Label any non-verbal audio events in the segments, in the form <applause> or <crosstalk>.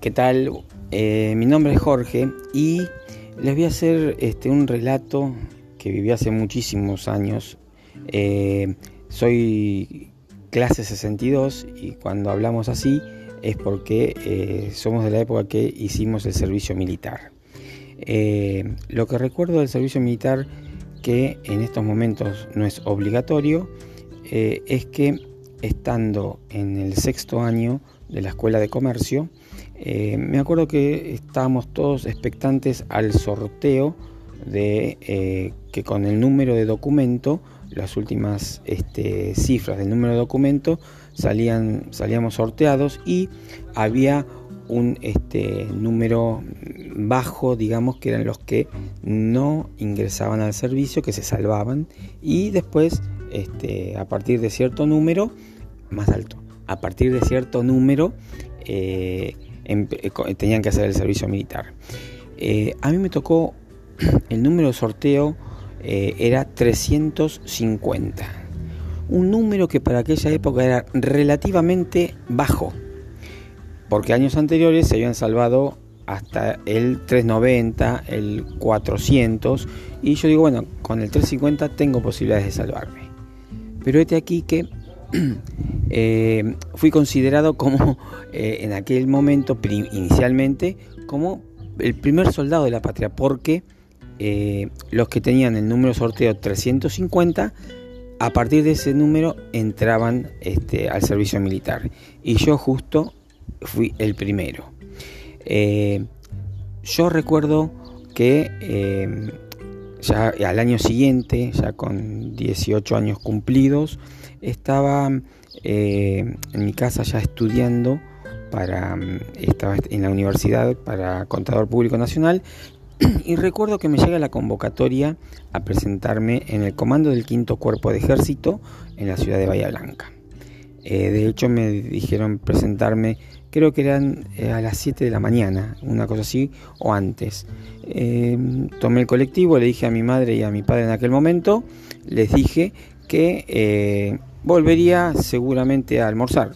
¿Qué tal? Eh, mi nombre es Jorge y les voy a hacer este, un relato que viví hace muchísimos años. Eh, soy clase 62 y cuando hablamos así es porque eh, somos de la época que hicimos el servicio militar. lo que recuerdo del servicio militar que en estos momentos no es obligatorio es que estando en el sexto año de la escuela de comercio, eh, me acuerdo que estábamos todos expectantes al sorteo de eh, que con el número de documento, las últimas este, cifras del número de documento, salían, salíamos sorteados y había un este, número bajo, digamos, que eran los que no ingresaban al servicio, que se salvaban, y después, este, a partir de cierto número, más alto, a partir de cierto número, eh, eh, tenían que hacer el servicio militar. Eh, a mí me tocó, <clears throat> el número de sorteo era 350, un número que para aquella época era relativamente bajo porque años anteriores se habían salvado hasta el 390, el 400, y yo digo, bueno, con el 350 tengo posibilidades de salvarme. Pero este aquí que <clears throat> eh, fui considerado como, eh, en aquel momento, inicialmente, como el primer soldado de la patria, porque eh, los que tenían el número sorteo 350, a partir de ese número entraban este, al servicio militar. Y yo justo fui el primero. Yo recuerdo que ya al año siguiente, ya con 18 años cumplidos, estaba eh, en mi casa ya estudiando para estaba en la universidad para contador público nacional <clears throat> y recuerdo que me llega la convocatoria a presentarme en el comando del quinto cuerpo de ejército en la ciudad de Bahía Blanca. de hecho me dijeron presentarme creo que eran eh, a las 7 de la mañana, una cosa así, o antes. Em, tomé el colectivo, le dije a mi madre y a mi padre en aquel momento, les dije que eh, volvería seguramente a almorzar.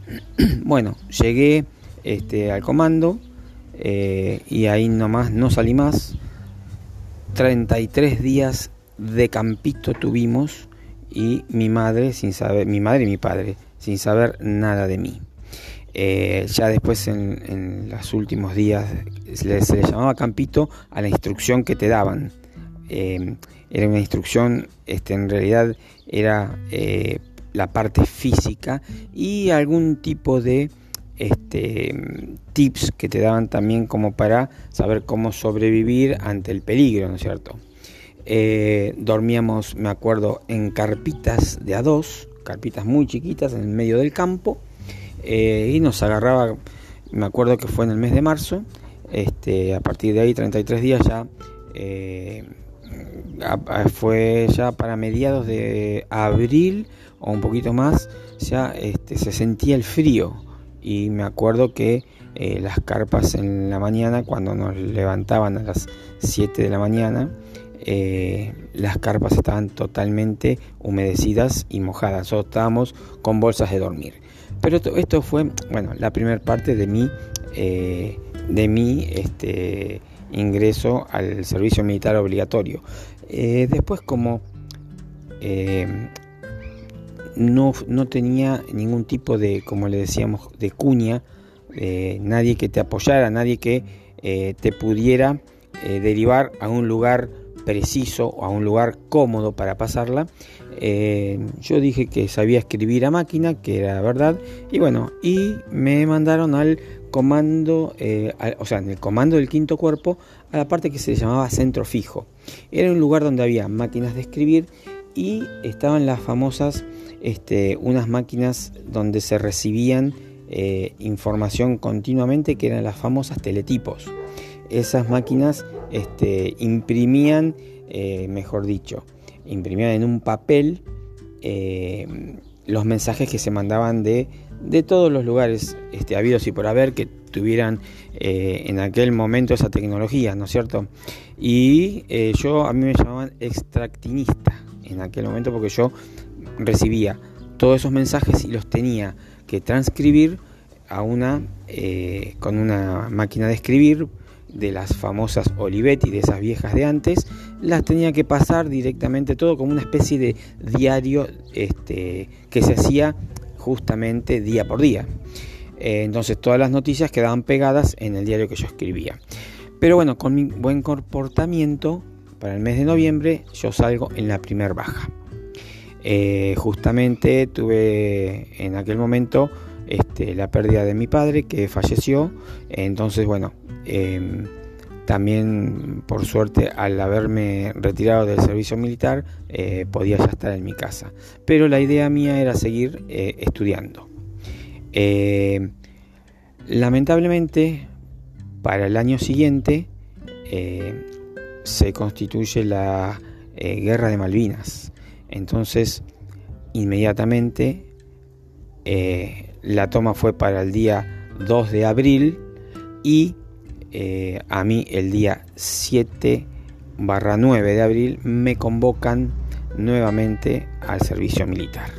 <clears throat> bueno, llegué este, al comando eh, y ahí nomás no salí más. 33 días de campito tuvimos y mi madre sin saber, mi madre y mi padre sin saber nada de mí. Eh, ya después en, los últimos días se le, llamaba campito a la instrucción que te daban. Eh, era una instrucción, este, en realidad era eh, la parte física y algún tipo de este, tips que te daban también como para saber cómo sobrevivir ante el peligro, ¿no es cierto? dormíamos, me acuerdo, en carpitas de a dos, carpitas muy chiquitas en el medio del campo eh, y nos agarraba, me acuerdo que fue en el mes de marzo, este, a partir de ahí 33 días ya eh, fue ya para mediados de abril o un poquito más, ya este, se sentía el frío y me acuerdo que eh, las carpas en la mañana, cuando nos levantaban a las 7 de la mañana, las carpas estaban totalmente humedecidas y mojadas, o estábamos con bolsas de dormir. Pero esto, fue, bueno, la primera parte de mi, eh, de mi este, ingreso al servicio militar obligatorio. Eh, después como eh, no, no, tenía ningún tipo de, como le decíamos, de cuña, nadie que te apoyara, nadie que te pudiera derivar a un lugar preciso o a un lugar cómodo para pasarla. Eh, yo dije que sabía escribir a máquina, que era verdad, y bueno, y me mandaron al comando, eh, o sea, en el comando del quinto cuerpo, a la parte que se llamaba centro fijo. Era un lugar donde había máquinas de escribir y estaban las famosas, este, unas máquinas donde se recibían eh, información continuamente, que eran las famosas teletipos. Esas máquinas este, imprimían, mejor dicho, imprimían en un papel eh, los mensajes que se mandaban de, de todos los lugares este, habidos y por haber que tuvieran eh, en aquel momento esa tecnología, ¿no es cierto? Y yo, a mí me llamaban extractinista en aquel momento porque yo recibía todos esos mensajes y los tenía que transcribir a una con una máquina de escribir de las famosas Olivetti, de esas viejas de antes, las tenía que pasar directamente todo como una especie de diario este, que se hacía justamente día por día. Eh, entonces todas las noticias quedaban pegadas en el diario que yo escribía. Pero bueno, con mi buen comportamiento, para el mes de noviembre yo salgo en la primer baja. Eh, justamente tuve en aquel momento este, la pérdida de mi padre que falleció. Entonces, bueno, em, también por suerte al haberme retirado del servicio militar eh, podía ya estar en mi casa. Pero la idea mía era seguir eh, estudiando. Eh, lamentablemente, para el año siguiente se constituye la guerra de Malvinas. Entonces, inmediatamente la toma fue para el día 2 de abril y eh, a mí el día 7 barra 9 de abril me convocan nuevamente al servicio militar.